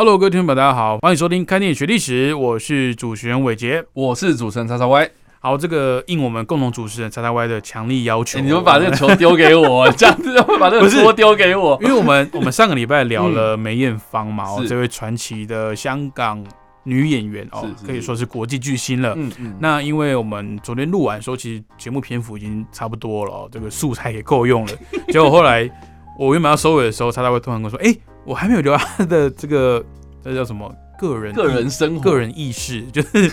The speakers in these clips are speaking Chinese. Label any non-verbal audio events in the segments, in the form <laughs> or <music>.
Hello，各位听众朋友，大家好，欢迎收听《看电影学历史》，我是主持人伟杰。我是主持人叉叉 Y，好，这个应我们共同主持人叉叉 Y 的强力要求，欸你们把这个球丢给我，<laughs> 这样子会把这个锅丢给我。因为我们我们上个礼拜聊了梅艳芳嘛，这位传奇的香港女演员哦是，是可以说是国际巨星了。嗯嗯，那因为我们昨天录完的时候，其实节目篇幅已经差不多了、哦，这个素材也够用了。结果后来我原本要收尾的时候，叉叉会突然跟我说：“哎、我还没有聊 <laughs> 他的这个这叫什么个人个人生活，个人意识，<laughs> 就是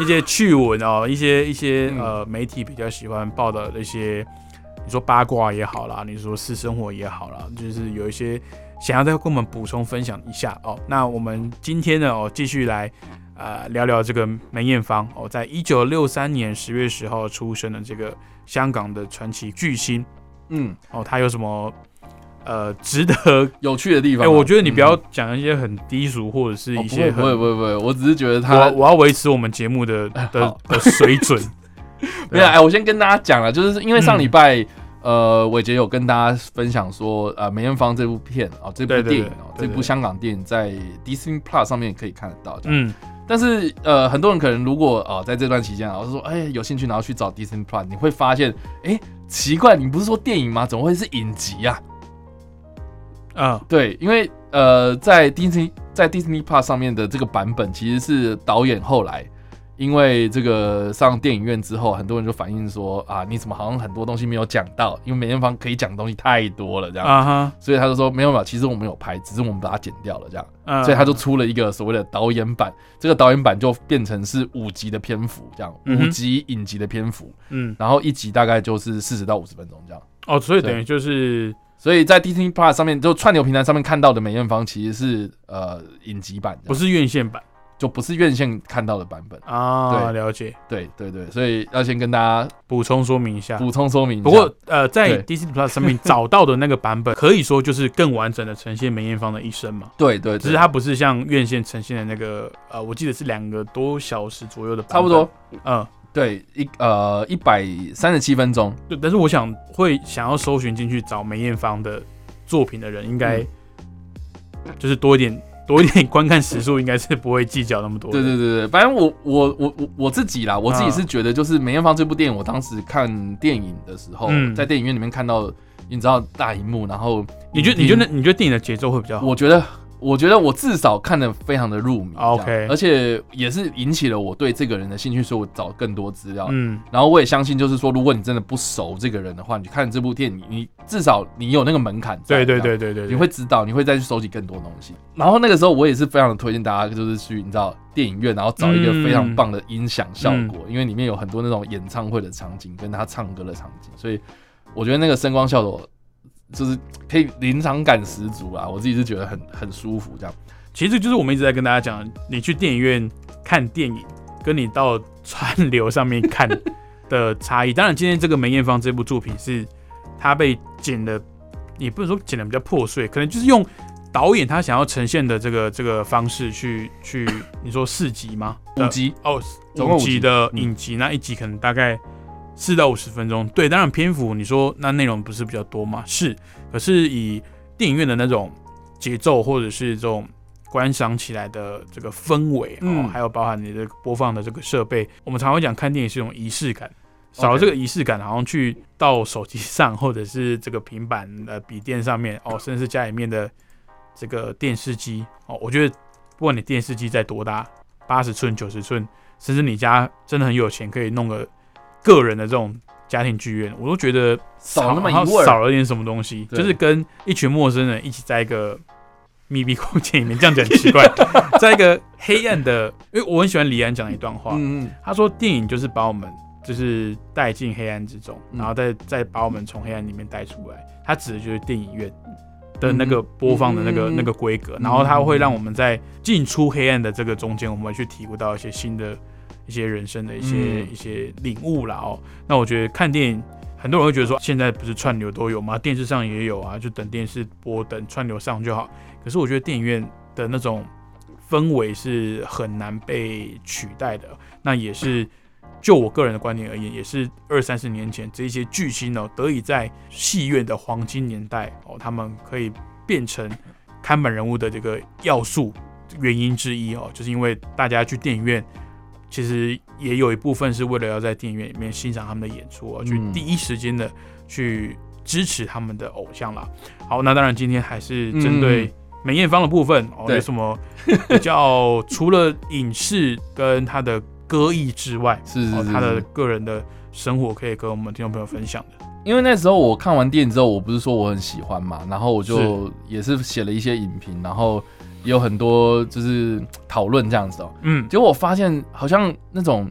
一些趣闻哦，一些一些嗯呃媒体比较喜欢报道的一些，你说八卦也好啦，你说私生活也好啦，就是有一些想要再跟我们补充分享一下哦。那我们今天呢哦，继续来呃聊聊这个梅艳芳哦，在一九六三年十月十号出生的这个香港的传奇巨星嗯，哦，她有什么？呃，值得有趣的地哎、方。我觉得你不要嗯讲一些很低俗或者是哦一些很不会不会不会不会，我只是觉得他我要维持我们节目的 <laughs> 的水准。<laughs> 没有，哎，我先跟大家讲了，就是因为上礼嗯拜，呃，伟杰有跟大家分享说，呃，梅艳芳这部片哦，这部电影哦，对对这部香港电影在 Disney Plus 上面可以看得到。嗯，但是呃，很多人可能如果哦在这段期间啊，我是说，哎，有兴趣然后去找 Disney Plus，你会发现，哎，奇怪，你不是说电影吗？怎么会是影集啊？啊，对，因为呃，在 Disney 在 Disney Plus 上面的这个版本，其实是导演后来因为这个上电影院之后，很多人就反映说啊，你怎么好像很多东西没有讲到？因为梅艳芳可以讲的东西太多了，这样，啊哈，所以他就说没有没有，其实我们有拍，只是我们把它剪掉了，这样，嗯所以他就出了一个所谓的导演版，这个导演版就变成是五集的篇幅，这样，五集影集的篇幅，嗯，然后一集大概就是四十到五十分钟这样。哦，所以等于就是所以在 Disney Plus 上面，就串流平台上面看到的梅艳芳，其实是呃影集版，不，是院线版。就不是院线看到的版本。啊，对。了解，对对对，所以要先跟大家补充说明一下。补充说明一下。不过呃，在对。Disney Plus 上面 <laughs> 找到的那个版本，可以说就是更完整的呈现梅艳芳的一生嘛。<laughs> 对对，对。只是它不是像院线呈现的那个，呃，我记得是两个多小时左右的版本，差不多，嗯，对一呃一百三十七分钟，对。但是我想会想要搜寻进去找梅艳芳的作品的人，应该嗯就是多一点 <laughs> 多一点观看时数，应该是不会计较那么多。对对对对，反正我我我我我自己啦，我自己啊是觉得就是梅艳芳这部电影，我当时看电影的时候，嗯在电影院里面看到，你知道大荧幕，然后你觉得你觉得你觉得电影的节奏会比较好？我觉得，我觉得我至少看得非常的入迷 OK 而且也是引起了我对这个人的兴趣，所以我找更多资料。嗯然后我也相信，就是说，如果你真的不熟这个人的话，你看这部电影，你至少你有那个门槛在。对对对对对，你会知道，你会再去收集更多东西。然后那个时候，我也是非常的推荐大家，就是去你知道电影院，然后找一个非常棒的音响效嗯果，因为里面有很多那种演唱会的场景跟他唱歌的场景，所以我觉得那个声光效果就是可以临场感十足啊，我自己是觉得很很舒服这样。其实就是我们一直在跟大家讲，你去电影院看电影，跟你到串流上面看 <laughs> 的差异。当然，今天这个梅艳芳这部作品是她被剪的，也不能说剪的比较破碎，可能就是用导演他想要呈现的这个这个方式去去，你说四集吗？五集哦，总集的嗯影集，那一集可能大概四到五十分钟。对，当然篇幅你说那内容不是比较多吗？是，可是以电影院的那种节奏或者是这种观赏起来的这个氛围哦，嗯还有包含你的播放的这个设备，我们常会讲看电影是一种仪式感。少了这个仪式感，好像去到手机上 <laughs> 或者是这个平板的笔电上面哦，甚至是家里面的这个电视机哦，我觉得不管你电视机在多大，八十寸、九十寸，甚至你家真的很有钱，可以弄个个人的这种家庭剧院，我都觉得少那么一味少了点什么东西，就是跟一群陌生人一起在一个密闭空间里面，这样讲很奇怪，<laughs> 在一个黑暗的，因为我很喜欢李安讲的一段话，他说电影就是把我们就是带进黑暗之中，嗯。然后再再把我们从黑暗里面带出来。他指的就是电影院。的那个播放的那个、嗯那个规格，然后它会让我们在进出黑暗的这个中间，我们会去体悟到一些新的一些人生的一些、嗯一些领悟啦哦。那我觉得看电影，很多人会觉得说，现在不是串流都有吗？电视上也有啊，就等电视播，等串流上就好。可是我觉得电影院的那种氛围是很难被取代的，那也是。就我个人的观点而言，也是二三十年前这些巨星哦，得以在戏院的黄金年代哦，他们可以变成看板人物的这个要素原因之一哦，就是因为大家去电影院，其实也有一部分是为了要在电影院里面欣赏他们的演出哦，去嗯。第一时间的去支持他们的偶像啦。好，那当然今天还是针对梅艳芳的部分哦，有什么比较除了影视跟他的歌艺之外，<laughs> 哦，是。他的是个人的生活可以跟我们听众朋友分享的。因为那时候我看完电影之后，我不是说我很喜欢嘛，然后我就也是写了一些影评，然后也有很多就是讨论这样子哦、嗯，结果我发现好像那种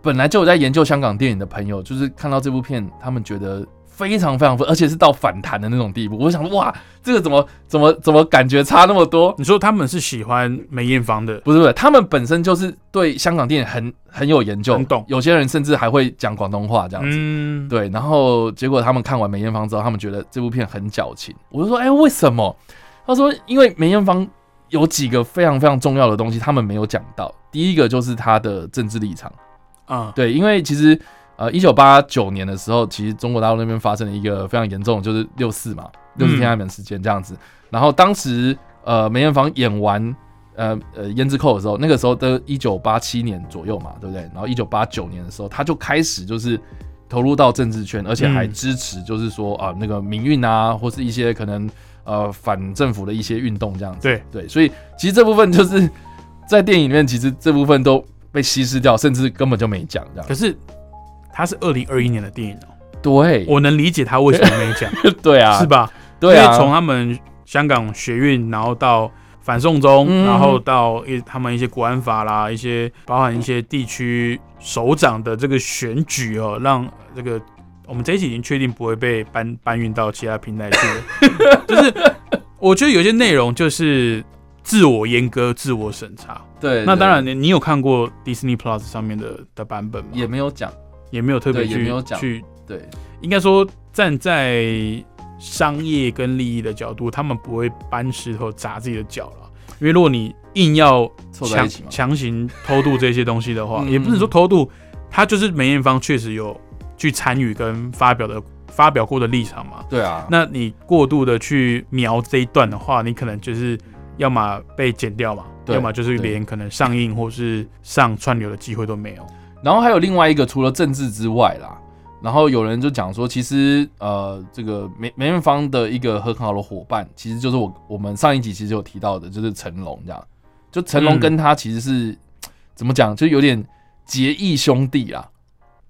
本来就有在研究香港电影的朋友，就是看到这部片，他们觉得非常非常，而且是到反弹的那种地步。我想说，哇，这个怎么怎么怎么感觉差那么多？你说他们是喜欢梅艳芳的，不是不是，他们本身就是对香港电影很很有研究，很懂有些人甚至还会讲广东话这样子。嗯，对，然后结果他们看完梅艳芳之后，他们觉得这部片很矫情。我就说，哎、为什么？他说，因为梅艳芳有几个非常非常重要的东西，他们没有讲到。第一个就是他的政治立场。啊，对，因为其实呃，一九八九年的时候，其实中国大陆那边发生了一个非常严重的，就是六四嘛，六四天安门事件这样子。然后当时呃，梅艳芳演完呃呃胭脂扣的时候，那个时候的一九八七年左右嘛，对不对？然后一九八九年的时候，他就开始就是投入到政治圈，而且还嗯支持就是说啊、那个民运啊，或是一些可能呃反政府的一些运动这样子。对。对，所以其实这部分就是在电影里面，其实这部分都被稀释掉，甚至根本就没讲这样。可是它是二零二一年的电影哦，对，我能理解他为什么没讲，<laughs> 对啊，是吧？对啊，因为从他们香港学运，然后到反送中，嗯。然后到一他们一些国安法啦，一些包含一些地区首长的这个选举哦，让这个我们这一期已经确定不会被搬搬运到其他平台去了。<laughs> 就是我觉得有些内容就是自我阉割、自我审查。对，对那当然，你你有看过 Disney Plus 上面的的版本吗？也没有讲，也没有特别去去，对，应该说站在商业跟利益的角度，他们不会搬石头砸自己的脚了。因为如果你硬要强强行偷渡这些东西的话，嗯也不是说偷渡，他就是梅艳芳确实有去参与跟发表的发表过的立场嘛。对啊，那你过度的去描这一段的话，你可能就是要么被剪掉嘛，要么就是连可能上映或是上串流的机会都没有。然后还有另外一个，除了政治之外啦，然后有人就讲说，其实呃，这个梅梅艳芳的一个很好的伙伴，其实就是我我们上一集其实有提到的，就是成龙这样。就成龙嗯跟他其实是、怎么讲，就有点结义兄弟啊，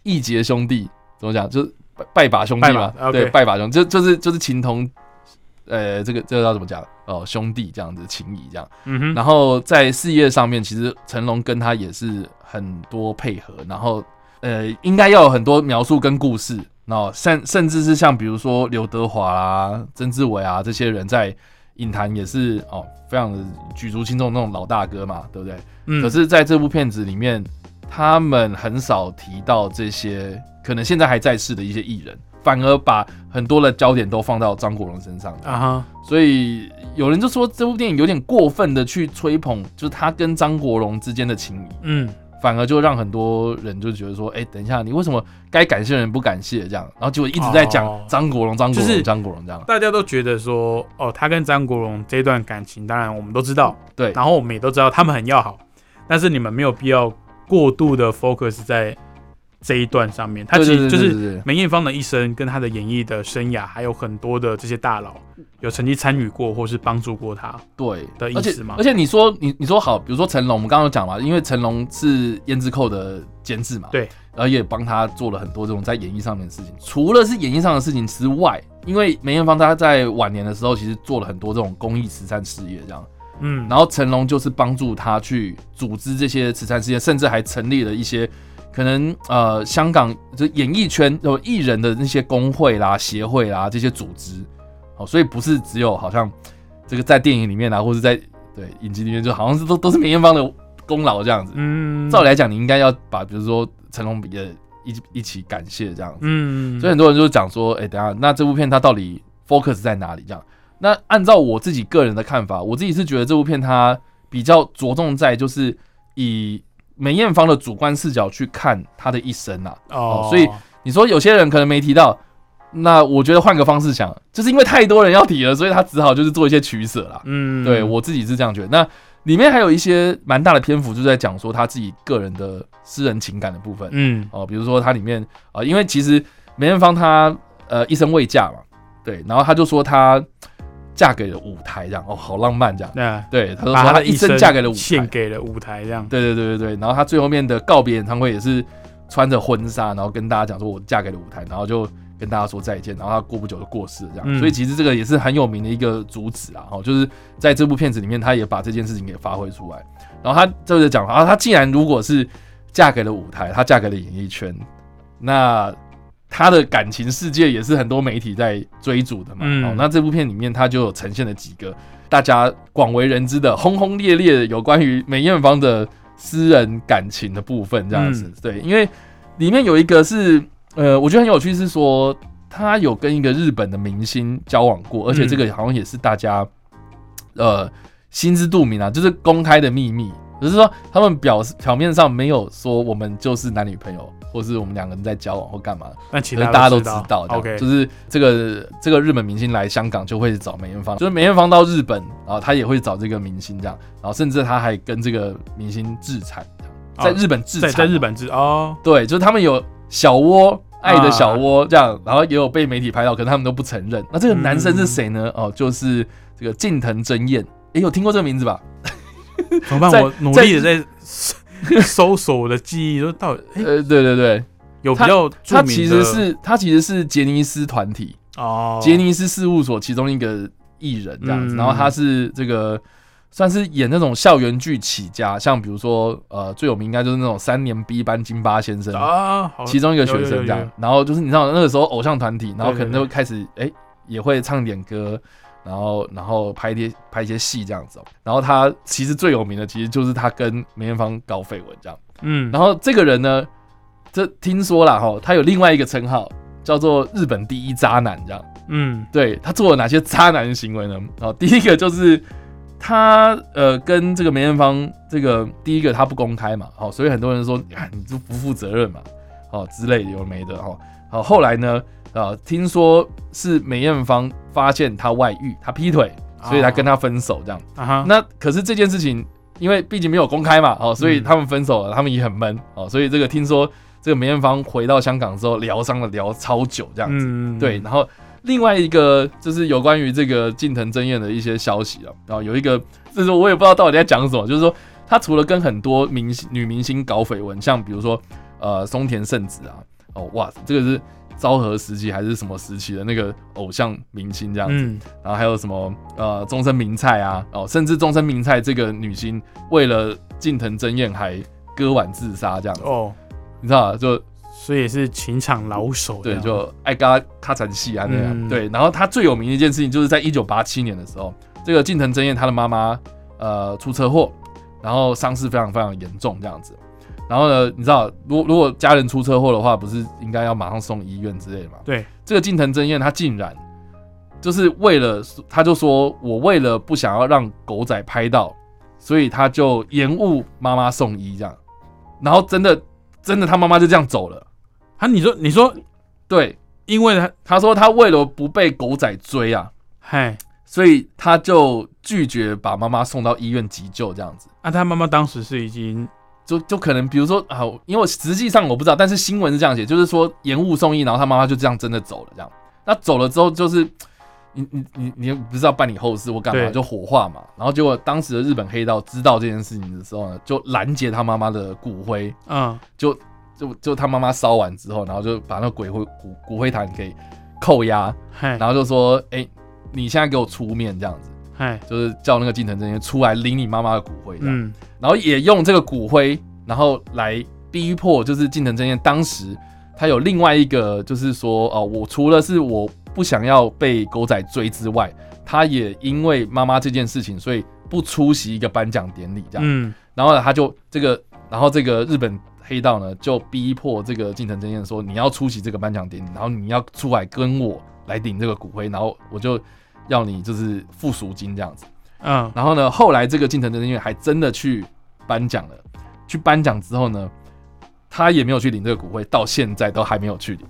义结兄弟怎么讲，就是拜拜把兄弟嘛。对，拜把兄弟，就就是就是情同，呃，这个这个要怎么讲？哦，兄弟这样子情谊这样。嗯哼，然后在事业上面，其实成龙跟他也是很多配合，然后呃，应该要有很多描述跟故事，然后甚甚至是像比如说刘德华啊、曾志伟啊这些人在影坛也是哦，非常的举足轻重那种老大哥嘛，对不对？嗯。可是在这部片子里面，他们很少提到这些可能现在还在世的一些艺人，反而把很多的焦点都放到张国荣身上。啊哈，所以有人就说这部电影有点过分的去吹捧，就是他跟张国荣之间的情谊，嗯，反而就让很多人就觉得说，哎、等一下，你为什么该感谢的人不感谢这样？然后结果一直在讲哦张国荣、张国荣、就是张国荣这样。大家都觉得说，哦，他跟张国荣这段感情，当然我们都知道，对然后我们也都知道他们很要好，但是你们没有必要过度的 focus 在这一段上面。他其实就是梅艳芳的一生跟她的演艺的生涯，还有很多的这些大佬有曾经参与过或是帮助过她。对的意思吗而且你说你你说好，比如说成龙，我们刚刚有讲嘛，因为成龙是胭脂扣的监制嘛，对，然后也帮他做了很多这种在演艺上面的事情。除了是演艺上的事情之外，因为梅艳芳她在晚年的时候，其实做了很多这种公益慈善事业这样。嗯，然后成龙就是帮助他去组织这些慈善事业，甚至还成立了一些可能呃香港就演艺圈有艺人的那些工会啦、协会啦这些组织。哦，所以不是只有好像这个在电影里面啊，或者在对影集里面，就好像是都都是梅艳芳的功劳这样子。嗯，照理来讲，你应该要把比如说成龙也一一起感谢这样子。嗯，所以很多人就讲说，哎、等下，那这部片它到底 focus 在哪里？这样，那按照我自己个人的看法，我自己是觉得这部片它比较着重在就是以梅艳芳的主观视角去看她的一生啊。哦，所以你说有些人可能没提到，那我觉得换个方式想，就是因为太多人要提了，所以他只好就是做一些取舍啦。嗯，对我自己是这样觉得。那里面还有一些蛮大的篇幅，就在讲说他自己个人的私人情感的部分。嗯哦，比如说它里面啊、呃因为其实梅艳芳她呃一生未嫁嘛，对，然后他就说她嫁给了舞台，这样哦，好浪漫这样。那对，她就把说他的生生嫁给了舞台，献给了舞台，这样，对对对对对。然后他最后面的告别演唱会也是穿着婚纱，然后跟大家讲说我嫁给了舞台，然后就跟大家说再见，然后他过不久就过世了这样。嗯所以其实这个也是很有名的一个主旨啊，哦，就是在这部片子里面，他也把这件事情给发挥出来。然后她就是讲啊，他既然如果是嫁给了舞台，她嫁给了演艺圈，那她的感情世界也是很多媒体在追逐的嘛。嗯哦，那这部片里面他就有呈现了几个大家广为人知的轰轰烈烈的有关于梅艳芳的私人感情的部分，这样子。嗯对，因为里面有一个是呃，我觉得很有趣，是说他有跟一个日本的明星交往过，而且这个好像也是大家呃心知肚明啊，就是公开的秘密。只是说他们表示表面上没有说我们就是男女朋友，或是我们两个人在交往或干嘛，那其实大家都知知道，OK，就是这个这个日本明星来香港就会找梅艳芳，就是梅艳芳到日本，然后他也会找这个明星这样，然后甚至他还跟这个明星自产，在日本自产，在在日本自哦，对，就是他们有小窝。爱的小窝这样，然后也有被媒体拍到，可是他们都不承认。那这个男生是谁呢？哦，就是这个近藤真彦。诶，有听过这个名字吧？<laughs> 怎么办？在我努力的在 <laughs> 搜索我的记忆，说到呃，对对对，有比较著名的他其实是他其实是杰尼斯团体，哦，杰尼斯事务所其中一个艺人这样子，嗯。然后他是这个算是演那种校园剧起家，像比如说呃最有名应该就是那种三年 B 班金巴先生，啊，其中一个学有有有有生这样，然后就是你知道那个时候偶像团体，然后可能就开始哎、也会唱点歌。然后，然后拍一些拍一些戏这样子哦。然后他其实最有名的，其实就是他跟梅艳芳搞绯闻这样。嗯，然后这个人呢，这听说了哈，他有另外一个称号叫做日本第一渣男这样。嗯对他做了哪些渣男行为呢？哦，第一个就是他呃跟这个梅艳芳这个第一个他不公开嘛，好、所以很多人说啊你就不负责任嘛，哦之类的有没的哈。好、后来呢，呃听说是梅艳芳发现他外遇，他劈腿，所以他跟他分手这样。啊哈，那可是这件事情，因为毕竟没有公开嘛，哦，所以嗯他们分手了，他们也很闷哦，所以这个听说这个梅艳芳回到香港之后疗伤了疗超久这样子，嗯对，然后另外一个就是有关于这个近藤真彦的一些消息啊，然后有一个就是我也不知道到底在讲什么，就是说他除了跟很多明星女明星搞绯闻，像比如说呃松田圣子啊，哦哇，这个是昭和时期还是什么时期的那个偶像明星这样子，嗯然后还有什么呃终身名菜啊，哦，甚至终身名菜这个女星为了近藤真彦还割腕自杀这样子，哦，你知道吗？就所以也是情场老手对，就爱嘎咔嚓戏啊那样。嗯对，然后他最有名的一件事情就是在一九八七年的时候，这个近藤真彦他的妈妈呃出车祸，然后伤势非常非常严重这样子。然后呢，你知道，如果如果家人出车祸的话，不是应该要马上送医院之类的吗？对，这个近藤真彦他竟然就是为了，他就说我为了不想要让狗仔拍到，所以他就延误妈妈送医这样。然后真的真的他妈妈就这样走了。啊，你说你说，对，因为他他说他为了不被狗仔追啊，嗨，所以他就拒绝把妈妈送到医院急救，这样子。啊，他妈妈当时是已经就就可能比如说啊，因为我实际上我不知道，但是新闻是这样写，就是说延误送医，然后他妈妈就这样真的走了，这样。那走了之后，就是你你你你不知道办理后事或干嘛，就火化嘛。然后结果当时的日本黑道知道这件事情的时候呢，就拦截他妈妈的骨灰，嗯就就就他妈妈烧完之后，然后就把那个鬼灰骨骨灰坛给扣押，嗨然后就说，哎、你现在给我出面这样子。嗨就是叫那个近藤真彦出来领你妈妈的骨灰，嗯，嗯。然后也用这个骨灰，然后来逼迫，就是近藤真彦当时他有另外一个，就是说哦，我除了是我不想要被狗仔追之外，他也因为妈妈这件事情，所以不出席一个颁奖典礼这样。嗯，然后呢，他就这个，然后这个日本黑道呢就逼迫这个近藤真彦说，你要出席这个颁奖典礼，然后你要出来跟我来领这个骨灰，然后我就要你就是付赎金这样子。嗯，然后呢，后来这个近藤真彦还真的去颁奖了，去颁奖之后呢，他也没有去领这个骨灰，到现在都还没有去领，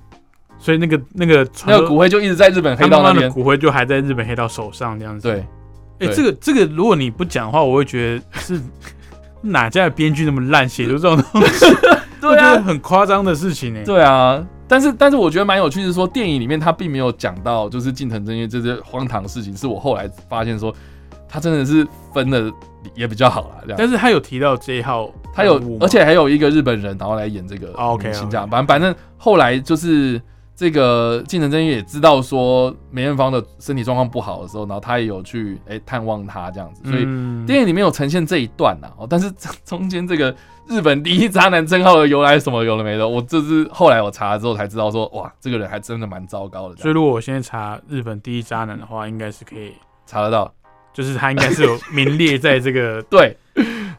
所以那个那个那个骨灰就一直在日本黑道那边。骨灰就还在日本黑道手上这样子。对，哎、对。这个这个，如果你不讲的话，我会觉得是哪家的编剧那么烂，写出这种东西，<laughs> 对啊，很夸张的事情呢、对啊，但是但是我觉得蛮有趣的是说，电影里面他并没有讲到就是近藤真彦这些荒唐的事情，是我后来发现说他真的是分的也比较好啦，这样。但是他有提到这一号他有而且还有一个日本人，然后来演这个明星这样。反正反正后来就是这个近藤真彦也知道说梅艳芳的身体状况不好的时候，然后他也有去哎、探望她这样子，所以嗯电影里面有呈现这一段呐、哦，但是中间这个日本第一渣男称号的由来什么有了没的，我这是后来我查了之后才知道说，哇，这个人还真的蛮糟糕的，所以如果我现在查日本第一渣男的话，应该是可以，查得到，就是他应该是有名列在这个 <laughs> 对，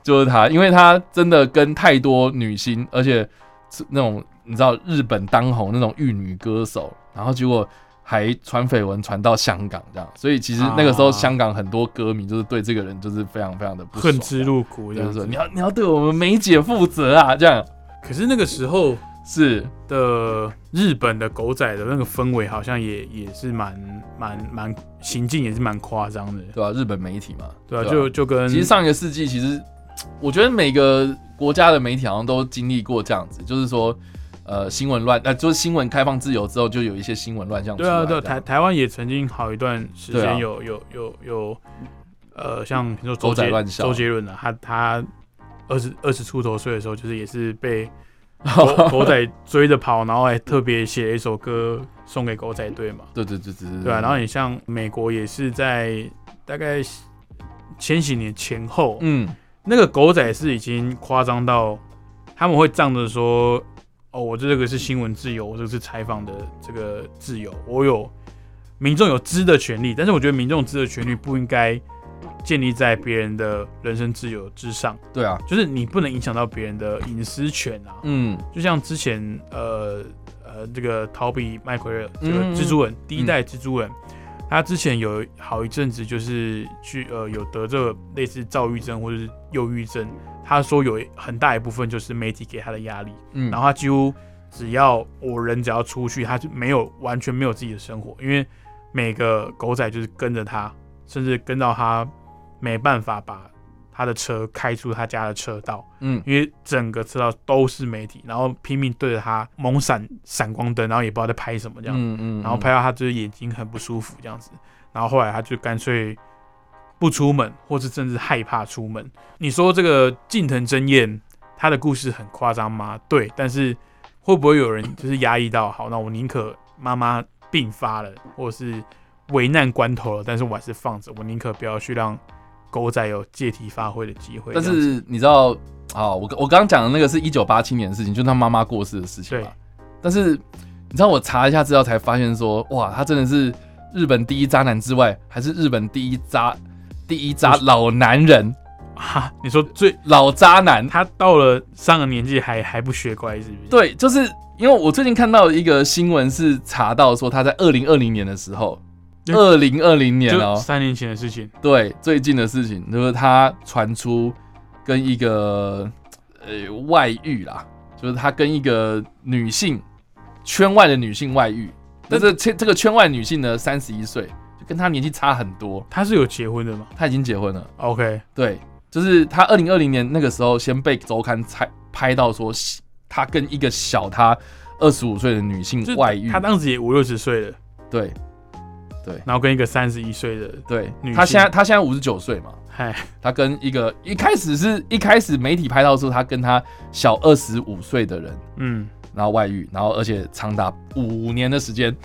就是他，因为他真的跟太多女星，而且是那种你知道日本当红那种玉女歌手，然后结果还传绯闻传到香港这样，所以其实那个时候啊香港很多歌迷就是对这个人就是非常非常的不爽恨之入骨就是说你。要你要对我们梅姐负责啊，这样。可是。那个时候是的日本的狗仔的那个氛围，好像也也是蛮蛮蛮行径也是蛮夸张的，对吧、日本媒体嘛，对啊，吧就就跟其实上一个世纪，其实我觉得每个国家的媒体好像都经历过这样子，就是说，呃，新闻乱，呃，就是新闻开放自由之后，就有一些新闻乱象。对啊，对啊，台台湾也曾经好一段时间有、有有有，呃，像比如说狗周杰周杰伦啊，他他二十二十出头岁的时候，就是也是被狗 <laughs> 狗仔追着跑，然后还特别写了一首歌送给狗仔队嘛，对对对对对。对啊，然后你像美国也是在大概千禧年前后，嗯，那个狗仔是已经夸张到他们会仗着说，哦，我这个是新闻自由，我这个是采访的这个自由，我有民众有知的权利，但是我觉得民众知的权利不应该建立在别人的人身自由之上，对啊，就是你不能影响到别人的隐私权啊。嗯。就像之前呃呃这个逃避麦奎尔这个嗯蜘蛛人、第一代蜘蛛人，他之前有好一阵子就是去呃有得这个类似躁郁症或者是忧郁症，他说有很大一部分就是媒体给他的压力，嗯，然后他几乎只要我人只要出去，他就没有完全没有自己的生活，因为每个狗仔就是跟着他，甚至跟到他没办法把他的车开出他家的车道。嗯因为整个车道都是媒体，然后拼命对着他猛闪闪光灯，然后也不知道在拍什么这样，嗯嗯，然后拍到他就是眼睛很不舒服这样子，然后后来他就干脆不出门，或是甚至害怕出门。你说这个近藤真彦他的故事很夸张吗？对，但是会不会有人就是压抑到好，那我宁可妈妈病发了，或者是危难关头了，但是我还是放着，我宁可不要去让狗仔有借题发挥的机会。但是你知道啊，我我刚刚讲的那个是一九八七年的事情，就是他妈妈过世的事情嘛。但是你知道我查一下资料才发现说，哇，他真的是日本第一渣男之外，还是日本第一渣第一渣老男人，哈，<laughs> 你说最老渣男。他到了上个年纪还还不学乖，是不是？，对，就是因为我最近看到一个新闻是查到说他在二零二零年的时候，嗯二零二零年就哦，三年前的事情。对，最近的事情就是他传出跟一个呃外遇啦，就是他跟一个女性圈外的女性外遇，但是这这个圈外女性呢三十一岁，就跟他年纪差很多，他是有结婚的吗？他已经结婚了。？OK，对，就是他二零二零年那个时候先被周刊拍拍到说他跟一个小他二十五岁的女性外遇，他当时也五六十岁了，对然后跟一个三十一岁的，对女，他性现在他现在五十九岁嘛。嗨，他跟一个一开始是一开始媒体拍到说他跟他小二十五岁的人，嗯，然后外遇，然后而且长达五年的时间，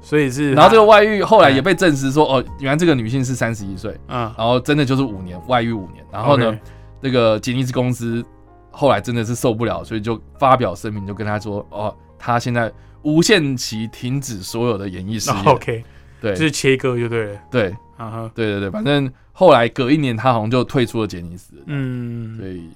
所以是，然后这个，外遇后来哎也被证实说，哦，原来这个女性是三十一岁，嗯，然后真的就是五年外遇五年，然后呢这个吉尼斯公司后来真的是受不了，所以就发表声明，就跟他说，哦，他现在无限期停止所有的演艺事业。<laughs> OK，对就是切割就对了。对啊哈，对对对，反正后来隔一年，他好像就退出了杰尼斯，嗯，所以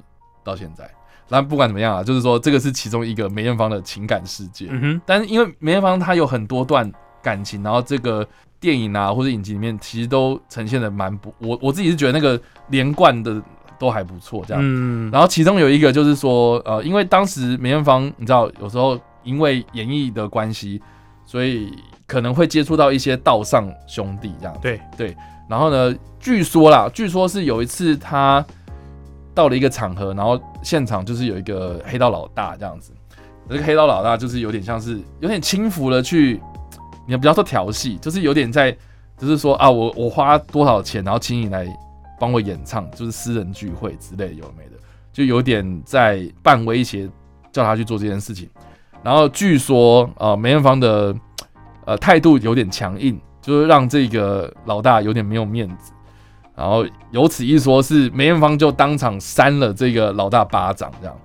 到现在。那不管怎么样啊，就是说这个是其中一个梅艳芳的情感世界。嗯哼，但是因为梅艳芳她有很多段感情，然后这个电影啊或者影集里面其实都呈现的蛮不，我我自己是觉得那个连贯的都还不错，这样。嗯，然后其中有一个就是说，呃，因为当时梅艳芳你知道有时候因为演艺的关系，所以可能会接触到一些道上兄弟这样。对对，然后呢，据说啦，据说是有一次他到了一个场合，然后现场就是有一个黑道老大这样子，这个黑道老大就是有点像是有点轻浮的去，你不要说调戏，就是有点在，就是说啊，我我花多少钱，然后请你来帮我演唱，就是私人聚会之类的，有没的，就有点在半威胁叫他去做这件事情。然后据说呃梅艳芳的呃态度有点强硬，就是让这个老大有点没有面子。然后由此一说，是梅艳芳就当场扇了这个老大巴掌，这样。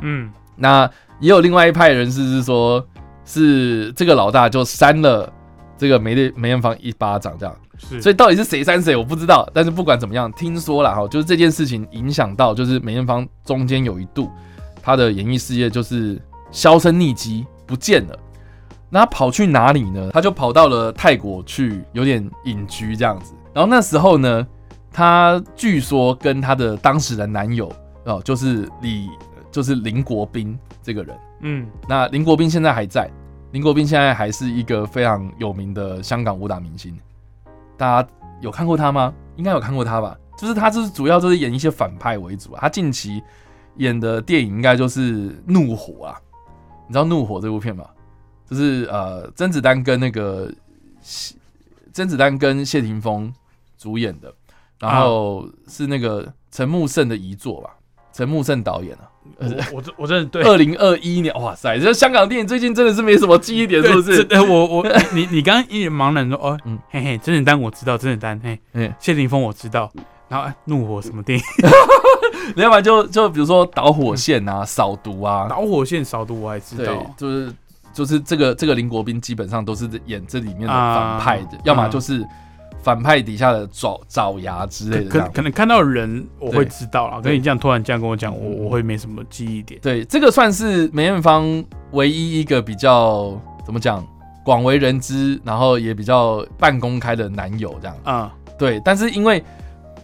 嗯，那也有另外一派人士是说，是这个老大就扇了这个梅丽梅艳芳一巴掌，这样。是，所以到底是谁扇谁，我不知道。但是不管怎么样，听说了哈，就是这件事情影响到，就是梅艳芳中间有一度她的演艺事业就是销声匿迹，不见了。那他跑去哪里呢？他就跑到了泰国去，有点隐居这样子。然后那时候呢，他据说跟他的当时的男友哦，就是李，就是林国斌这个人。嗯，那林国斌现在还在，林国斌现在还是一个非常有名的香港武打明星。大家有看过他吗？应该有看过他吧。就是他就是主要就是演一些反派为主啊。他近期演的电影应该就是《怒火》啊。你知道《怒火》这部片吗？就是呃，甄子丹跟那个谢甄子丹跟谢霆锋主演的，然后是那个陈木胜的遗作吧。陈木胜导演啊，我我真我真的对，二零二一年，哇塞，这香港电影最近真的是没什么记忆点，是不是？对，我我你你刚刚一脸茫然说，哦，嗯嘿嘿，甄子丹我知道，甄子丹，嘿，嗯谢霆锋我知道，然后哎怒火什么电影？要不然就就比如说导火线啊、扫毒啊，导火线扫毒我还知对道，，就是就是这个这个林国斌基本上都是演这里面的啊反派的，要么就是反派底下的爪爪牙之类的这样。可可能看到人我会对知道了，可对是你这样突然这样跟我讲，我嗯我会没什么记忆点。对，这个算是梅艳芳唯一一个比较怎么讲广为人知，然后也比较半公开的男友这样。啊，对，但是因为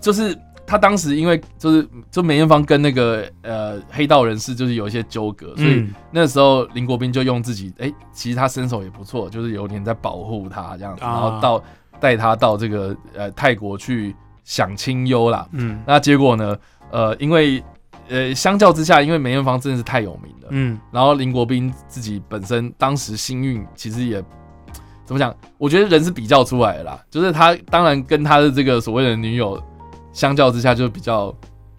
就是他当时因为就是就梅艳芳跟那个呃黑道人士就是有一些纠葛，所以嗯那时候林国斌就用自己哎、其实他身手也不错，就是有点在保护他这样子，啊然后到带他到这个呃泰国去享清幽啦。嗯那结果呢，呃，因为呃相较之下，因为梅艳芳真的是太有名了，嗯然后林国斌自己本身当时幸运，其实也怎么讲？我觉得人是比较出来的啦，就是他当然跟他的这个所谓的女友相较之下就比较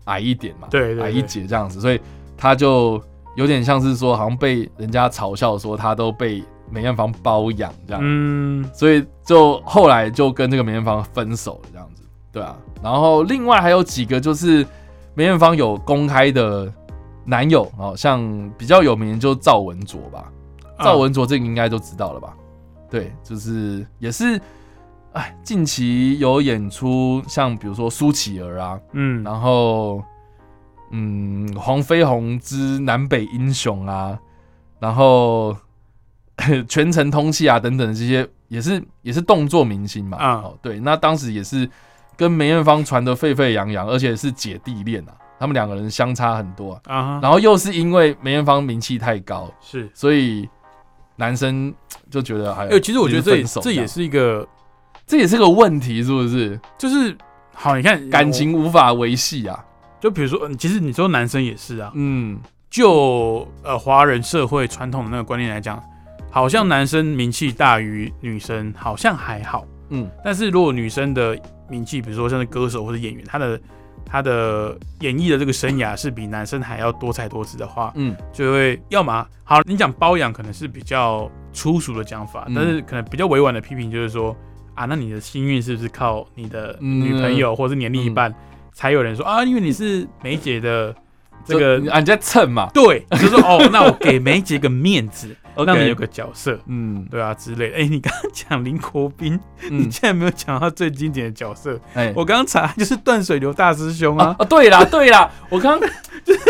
矮一点嘛，矮一截这样子，所以他就有点像是说，好像被人家嘲笑说他都被梅艳芳包养这样，嗯所以就后来就跟这个梅艳芳分手了这样子，对啊。然后另外还有几个就是梅艳芳有公开的男友哦，像比较有名的就赵文卓吧，啊赵文卓这个应该都知道了吧？对，就是也是，哎，近期有演出像比如说苏乞儿啊，嗯。然后嗯，黄飞鸿之南北英雄啊，然后全程通气啊等等的这些，也是也是动作明星嘛。啊。哦，对，那当时也是跟梅艳芳传的沸沸扬扬，而且是姐弟恋啊，他们两个人相差很多、啊。然后又是因为梅艳芳名气太高，是，所以男生就觉得还哎，其实我觉得这这也是一个，这也是个问题，是不是？就是好，你看感，情无法维系啊。就比如说，嗯其实你说男生也是啊，嗯，就呃华人社会传统的那个观念来讲，好像男生名气大于女生，好像还好。嗯，但是如果女生的名气，比如说像是歌手或者演员，她的她的演艺的这个生涯是比男生还要多彩多姿的话，嗯，就会要么好，你讲包养可能是比较粗俗的讲法，嗯但是可能比较委婉的批评就是说啊，那你的幸运是不是靠你的嗯女朋友或者是你的另一半，才有人说啊，因为你是梅姐的这个就啊，你在蹭嘛？对，就说哦，那我给梅姐个面子，<laughs> 让你有个角色，嗯对啊之类的。哎、你刚刚讲林国斌，你嗯，竟然没有讲到最经典的角色。哎，我刚刚查就是断水流大师兄啊，啊啊，对啦对啦，我刚 <laughs> 我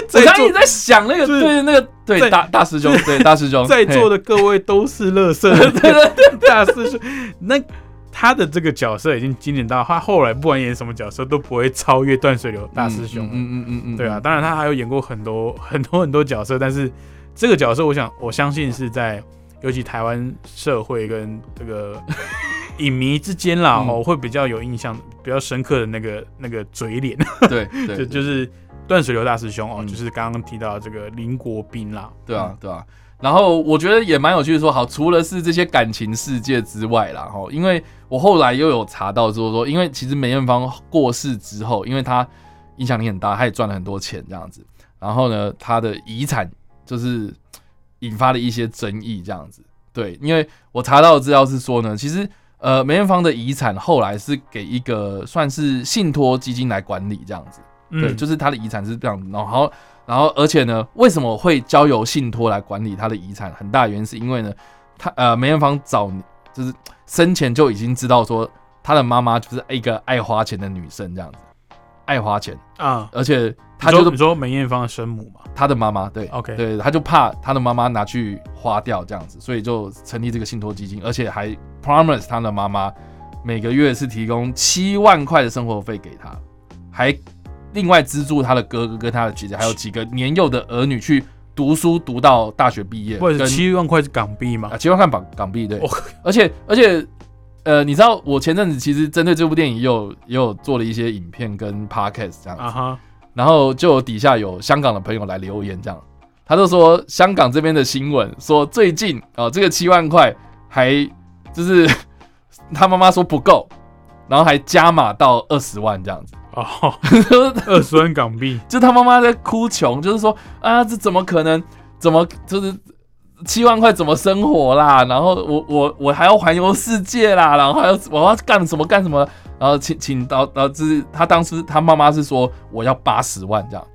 在座刚刚一直在想那个就是对那个对大大师兄对大师兄在座的的各位都是乐色的对对对大师兄。那他的这个角色已经经典到他后来不管演什么角色都不会超越断水流大师兄。嗯嗯嗯嗯，对啊，，当然他还有演过很多很多很多角色，但是这个角色，我想我相信是在尤其台湾社会跟这个影迷之间啦，嗯。哦、会比较有印象、比较深刻的那个那个嘴脸，对 <laughs> 对。就就是断水流大师兄哦，嗯。就是刚刚提到的这个林国斌啦，对啊，对啊。然后我觉得也蛮有趣的说，好，除了是这些感情世界之外啦，哈，因为我后来又有查到说说，因为其实梅艳芳过世之后，因为她影响力很大，她也赚了很多钱这样子，然后呢，她的遗产就是引发了一些争议这样子。对，因为我查到的资料是说呢，其实呃梅艳芳的遗产后来是给一个算是信托基金来管理这样子。对，嗯，就是她的遗产是这样子，然后然后而且呢，为什么会交由信托来管理他的遗产？很大原因是因为呢，他呃梅艳芳早就是生前就已经知道说，他的妈妈就是一个爱花钱的女生这样子，爱花钱，啊，而且他就是你就是说梅艳芳的生母嘛他的妈妈，对？OK，对，他就怕他的妈妈拿去花掉这样子，所以就成立这个信托基金，而且还 promise 他的妈妈每个月是提供七万块的生活费给他，还另外资助他的哥哥跟他的姐姐，还有几个年幼的儿女去读书，读到大学毕业，或者七万块是港币嘛啊？七万块港港币对哦，而且而且。呃，你知道我前阵子其实针对这部电影也有也有做了一些影片跟 podcast 这样子，啊哈，然后就有底下有香港的朋友来留言，这样他就说香港这边的新闻说最近呃、这个七万块还就是他妈妈说不够，然后还加码到二十万这样子，哦，<laughs> 二十万港币，就他妈妈在哭穷，就是说啊这怎么可能，怎么就是。七万块怎么生活啦？然后我我我还要环游世界啦，然后还要我要干什么干什么？然后请请到到就是他当时他妈妈是说我要八十万这样，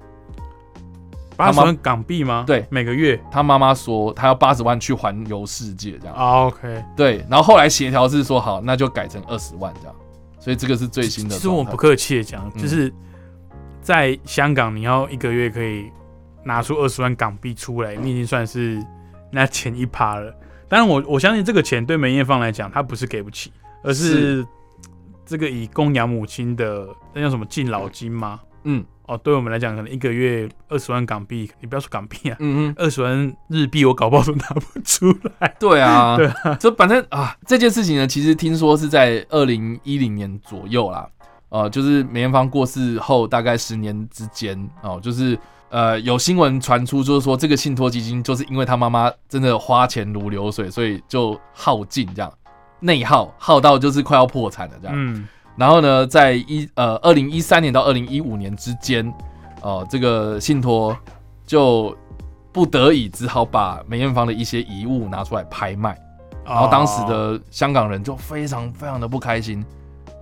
八十万港币吗？对每个月。他妈妈说他要八十万去环游世界这样，啊 OK，对，然后后来协调是说好，那就改成二十万这样，所以这个是最新的。其实我不客气的讲，嗯就是在香港，你要一个月可以拿出二十万港币出来，你已经算是那前一趴了。当然我，我相信这个钱对梅艳芳来讲，她不是给不起，而是这个以供养母亲的那叫什么敬老金吗？嗯哦，对我们来讲，可能一个月二十万港币，你不要说港币啊，嗯嗯，二十万日币我搞不好都拿不出来。<laughs> 对啊，对就反正啊，这件事情呢，其实听说是在二零一零年左右啦，呃，就是梅艳芳过世后大概十年之间哦，就是呃有新闻传出，就是说这个信托基金就是因为他妈妈真的花钱如流水，所以就耗尽这样，内耗耗到就是快要破产了这样。嗯，然后呢，在一呃二零一三年到二零一五年之间，呃，这个信托就不得已只好把梅艳芳的一些遗物拿出来拍卖，然后当时哦的香港人就非常非常的不开心，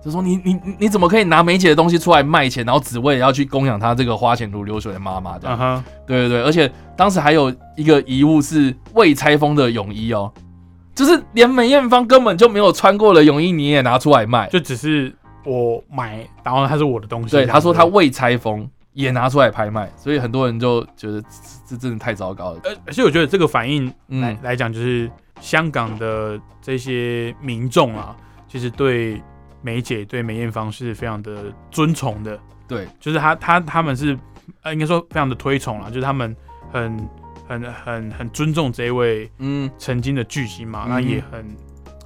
就说你你你你怎么可以拿梅姐的东西出来卖钱，然后只为了要去供养她这个花钱如流水的妈妈这样？对对对，而且当时还有一个遗物是未拆封的泳衣哦。就是连梅艳芳根本就没有穿过的泳衣，你也拿出来卖，就只是我买，然后它是我的东西。对，他说他未拆封也拿出来拍卖，所以很多人就觉得这这真的太糟糕了。而而且我觉得这个反应来、嗯来讲，就是香港的这些民众啊，其实对梅姐、对梅艳芳是非常的尊崇的，对，就是他他他们是呃，应该说非常的推崇啦，就是他们很很很很尊重这一位嗯，曾经的巨星嘛，嗯那也很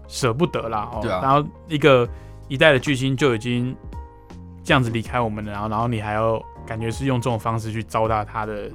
舍不得啦哦。对啊然后一个一代的巨星就已经这样子离开我们了，然后然后你还要感觉是用这种方式去糟蹋他的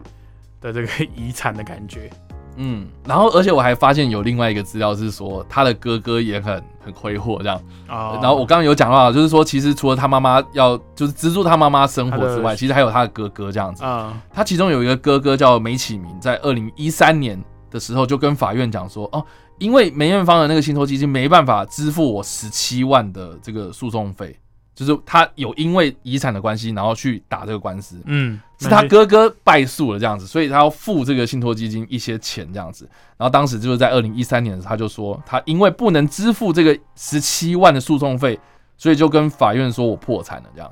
的这个遗产的感觉。嗯，然后而且我还发现有另外一个资料是说，他的哥哥也很很挥霍这样。啊、然后我刚刚有讲到，就是说其实除了他妈妈要就是资助他妈妈生活之外，其实还有他的哥哥这样子。啊、他其中有一个哥哥叫梅启明，在二零一三年的时候就跟法院讲说，哦，因为梅艳芳的那个信托基金没办法支付我十七万的这个诉讼费，就是他有因为遗产的关系，然后去打这个官司，嗯，是他哥哥败诉了这样子，所以他要付这个信托基金一些钱这样子。然后当时就是在二零一三年的时候，他就说他因为不能支付这个十七万的诉讼费，所以就跟法院说我破产了这样。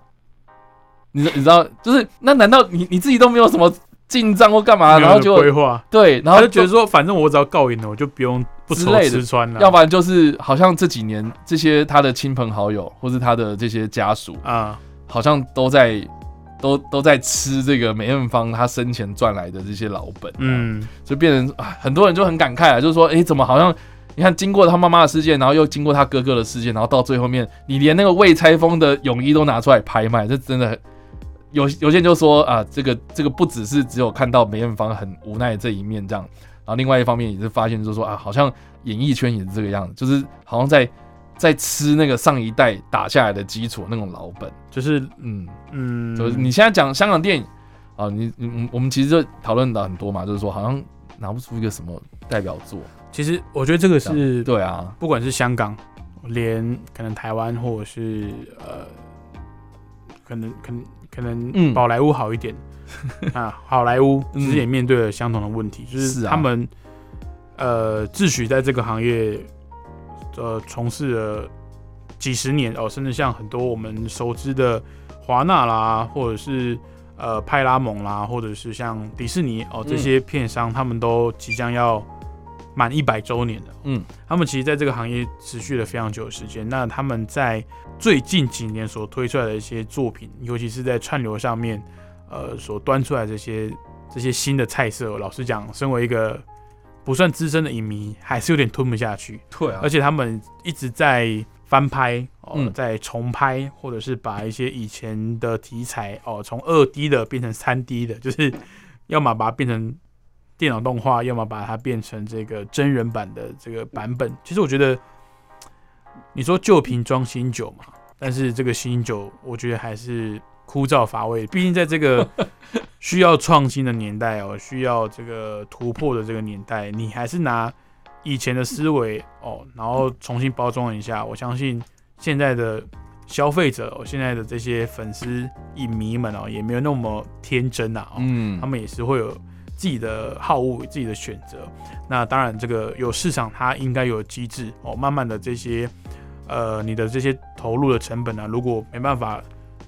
你你知道，就是那难道你你自己都没有什么进账或干嘛，然后就规划对，然后就觉得说，反正我只要告赢了，我就不用不愁吃穿了。要不然就是好像这几年这些他的亲朋好友或是他的这些家属啊，好像都在都都在吃这个梅艳芳他生前赚来的这些老本，嗯，就变成啊，很多人就很感慨啊，就是说，哎，怎么好像你看经过他妈妈的事件，然后又经过他哥哥的事件，然后到最后面，你连那个未拆封的泳衣都拿出来拍卖，这真的。有有些人就说啊，这个这个不只是只有看到梅艳芳很无奈这一面这样，然后另外一方面也是发现就是说啊，好像演艺圈也是这个样子，就是好像在在吃那个上一代打下来的基础那种老本，就是嗯嗯，就是你现在讲香港电影啊，你嗯我们其实就讨论的很多嘛，就是说好像拿不出一个什么代表作。其实我觉得这个是对啊，不管是香港，连可能台湾或者是呃，可能可能。可能宝莱坞好一点。<laughs> 啊，好莱坞其实也面对了相同的问题，就是他们呃自诩在这个行业呃从事了几十年哦，甚至像很多我们熟知的华纳啦，或者是呃派拉蒙啦，或者是像迪士尼哦这些片商，他们都即将要满一百周年的。嗯，他们其实在这个行业持续了非常久的时间，那他们在。最近几年所推出来的一些作品，尤其是在串流上面，呃，所端出来这些这些新的菜色，老实讲，身为一个不算资深的影迷，还是有点吞不下去。对啊，而且他们一直在翻拍，哦，在重拍，或者是把一些以前的题材，哦，从二 D 的变成三 D 的，就是要么把它变成电脑动画，要么把它变成这个真人版的这个版本。其实我觉得。你说旧瓶装新酒嘛？但是这个新酒，我觉得还是枯燥乏味。毕竟在这个 <laughs> 需要创新的年代哦，需要这个突破的这个年代，你还是拿以前的思维哦，然后重新包装一下。我相信现在的消费者，现在的这些粉丝影迷们哦，也没有那么天真啊。嗯，他们也是会有自己的好恶，自己的选择。那当然，这个有市场，它应该有机制哦，慢慢的这些。呃，你的这些投入的成本呢，如果没办法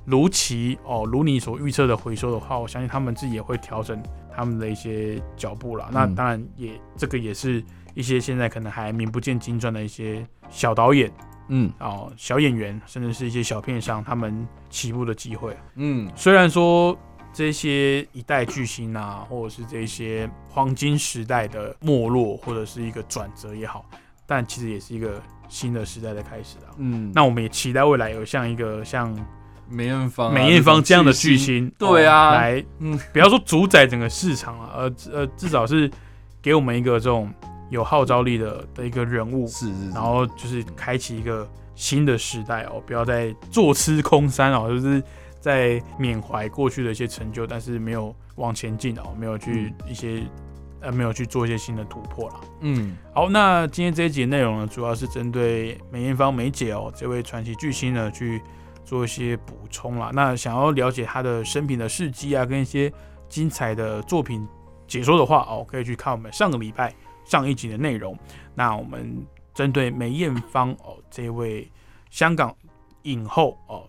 如期哦，如你所预测的回收的话，我相信他们自己也会调整他们的一些脚步了。那当然也这个也是一些现在可能还名不见经传的一些小导演，嗯，哦，小演员，甚至是一些小片商，他们起步的机会。嗯，虽然说这些一代巨星啊，或者是这些黄金时代的没落，或者是一个转折也好，但其实也是一个。新的时代的开始啊，嗯，那我们也期待未来有像一个像梅艳芳、梅艳芳这样的巨星，对啊，来，嗯，不要说主宰整个市场了，呃呃，至少是给我们一个这种有号召力的的一个人物，是是，然后就是开启一个新的时代哦，不要再坐吃空山哦，就是在缅怀过去的一些成就，但是没有往前进哦，没有去一些。呃，没有去做一些新的突破了。嗯，好，那今天这一集内容呢，主要是针对梅艳芳梅姐哦这位传奇巨星呢去做一些补充啦。那想要了解她的生平的事迹啊，跟一些精彩的作品解说的话哦，可以去看我们上个礼拜上一集的内容。那我们针对梅艳芳哦这位香港影后哦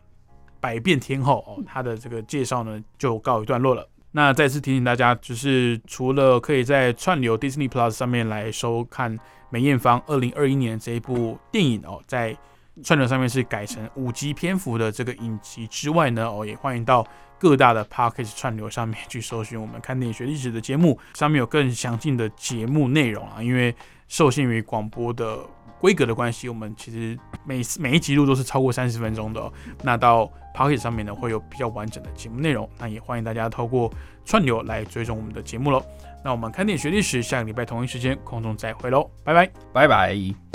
百变天后哦她的这个介绍呢，就告一段落了。那再次提醒大家，就是除了可以在串流 Disney Plus 上面来收看梅艳芳二零二一年这一部电影哦，在串流上面是改成五集篇幅的这个影集之外呢，哦，也欢迎到各大的 Podcast 串流上面去搜寻我们看电影学历史的节目，上面有更详尽的节目内容啊，因为受限于广播的。规格的关系，我们其实每每一集录都是超过三十分钟的。那到 p o c k e t 上面呢，会有比较完整的节目内容。那也欢迎大家透过串流来追踪我们的节目喽。那我们看电影学历史，下个礼拜同一时间空中再会喽，拜拜，拜拜。